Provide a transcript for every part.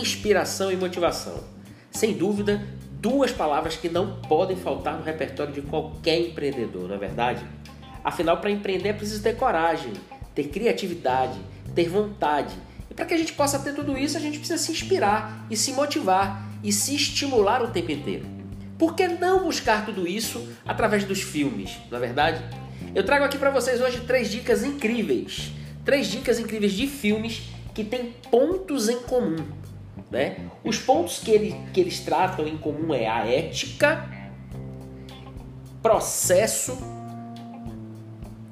inspiração e motivação. Sem dúvida, duas palavras que não podem faltar no repertório de qualquer empreendedor, não é verdade? Afinal, para empreender é preciso ter coragem, ter criatividade, ter vontade. E para que a gente possa ter tudo isso, a gente precisa se inspirar e se motivar e se estimular o tempo inteiro. Por que não buscar tudo isso através dos filmes, não é verdade? Eu trago aqui para vocês hoje três dicas incríveis. Três dicas incríveis de filmes que têm pontos em comum. Né? Os pontos que, ele, que eles tratam em comum é a ética, processo,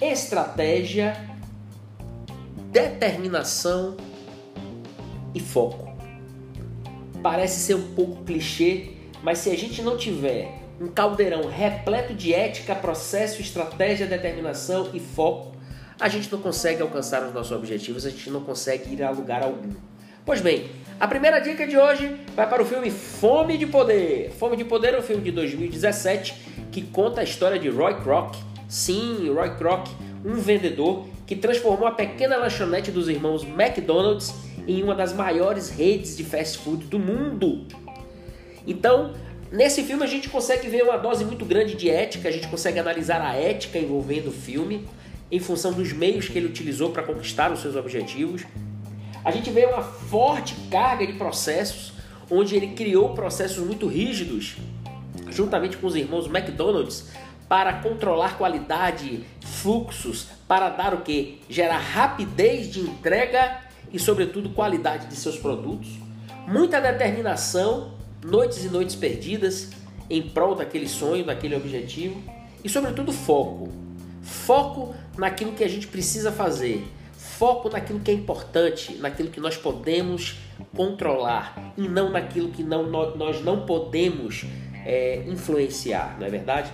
estratégia, determinação e foco. Parece ser um pouco clichê, mas se a gente não tiver um caldeirão repleto de ética, processo, estratégia, determinação e foco, a gente não consegue alcançar os nossos objetivos, a gente não consegue ir a lugar algum. Pois bem, a primeira dica de hoje vai para o filme Fome de Poder. Fome de Poder é um filme de 2017 que conta a história de Roy Kroc. Sim, Roy Kroc, um vendedor que transformou a pequena lanchonete dos irmãos McDonald's em uma das maiores redes de fast food do mundo. Então, Nesse filme a gente consegue ver uma dose muito grande de ética, a gente consegue analisar a ética envolvendo o filme em função dos meios que ele utilizou para conquistar os seus objetivos. A gente vê uma forte carga de processos, onde ele criou processos muito rígidos, juntamente com os irmãos McDonald's, para controlar qualidade, fluxos, para dar o que? Gerar rapidez de entrega e, sobretudo, qualidade de seus produtos. Muita determinação noites e noites perdidas em prol daquele sonho, daquele objetivo e, sobretudo, foco. Foco naquilo que a gente precisa fazer, foco naquilo que é importante, naquilo que nós podemos controlar e não naquilo que não, nós não podemos é, influenciar, não é verdade?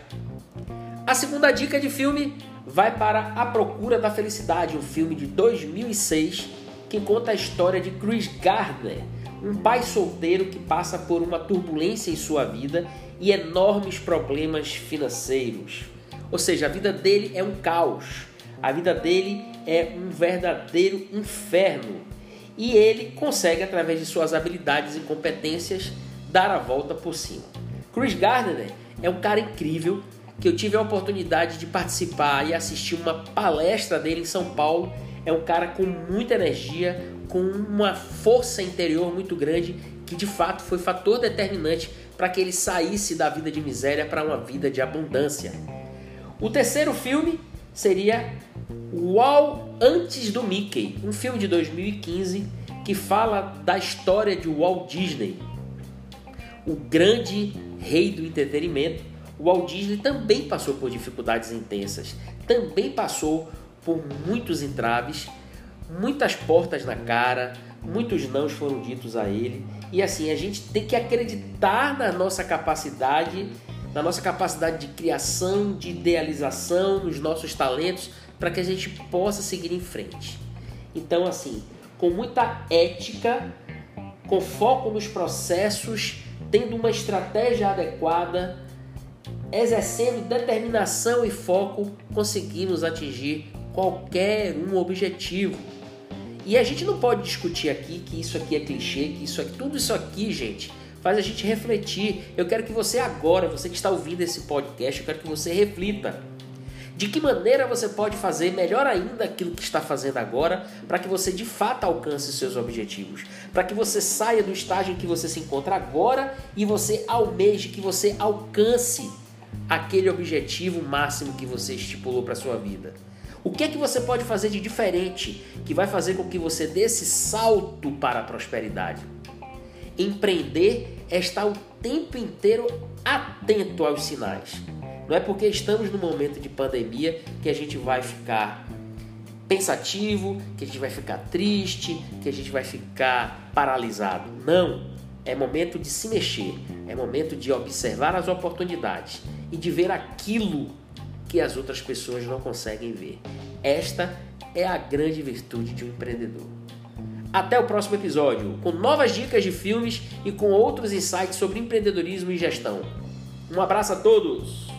A segunda dica de filme vai para A Procura da Felicidade, um filme de 2006 que conta a história de Chris Gardner um pai solteiro que passa por uma turbulência em sua vida e enormes problemas financeiros. Ou seja, a vida dele é um caos. A vida dele é um verdadeiro inferno. E ele consegue, através de suas habilidades e competências, dar a volta por cima. Chris Gardner é um cara incrível que eu tive a oportunidade de participar e assistir uma palestra dele em São Paulo. É um cara com muita energia, com uma força interior muito grande que de fato foi fator determinante para que ele saísse da vida de miséria para uma vida de abundância. O terceiro filme seria Wall Antes do Mickey, um filme de 2015 que fala da história de Walt Disney, o grande rei do entretenimento. Walt Disney também passou por dificuldades intensas, também passou por muitos entraves muitas portas na cara, muitos nãos foram ditos a ele. E assim, a gente tem que acreditar na nossa capacidade, na nossa capacidade de criação, de idealização, nos nossos talentos, para que a gente possa seguir em frente. Então, assim, com muita ética, com foco nos processos, tendo uma estratégia adequada, exercendo determinação e foco, conseguimos atingir qualquer um objetivo. E a gente não pode discutir aqui que isso aqui é clichê, que isso aqui, tudo isso aqui, gente, faz a gente refletir. Eu quero que você agora, você que está ouvindo esse podcast, eu quero que você reflita. De que maneira você pode fazer melhor ainda aquilo que está fazendo agora para que você de fato alcance seus objetivos? Para que você saia do estágio em que você se encontra agora e você almeje que você alcance aquele objetivo máximo que você estipulou para sua vida. O que é que você pode fazer de diferente que vai fazer com que você dê esse salto para a prosperidade? Empreender é estar o tempo inteiro atento aos sinais. Não é porque estamos no momento de pandemia que a gente vai ficar pensativo, que a gente vai ficar triste, que a gente vai ficar paralisado. Não. É momento de se mexer, é momento de observar as oportunidades e de ver aquilo que as outras pessoas não conseguem ver. Esta é a grande virtude de um empreendedor. Até o próximo episódio, com novas dicas de filmes e com outros insights sobre empreendedorismo e gestão. Um abraço a todos!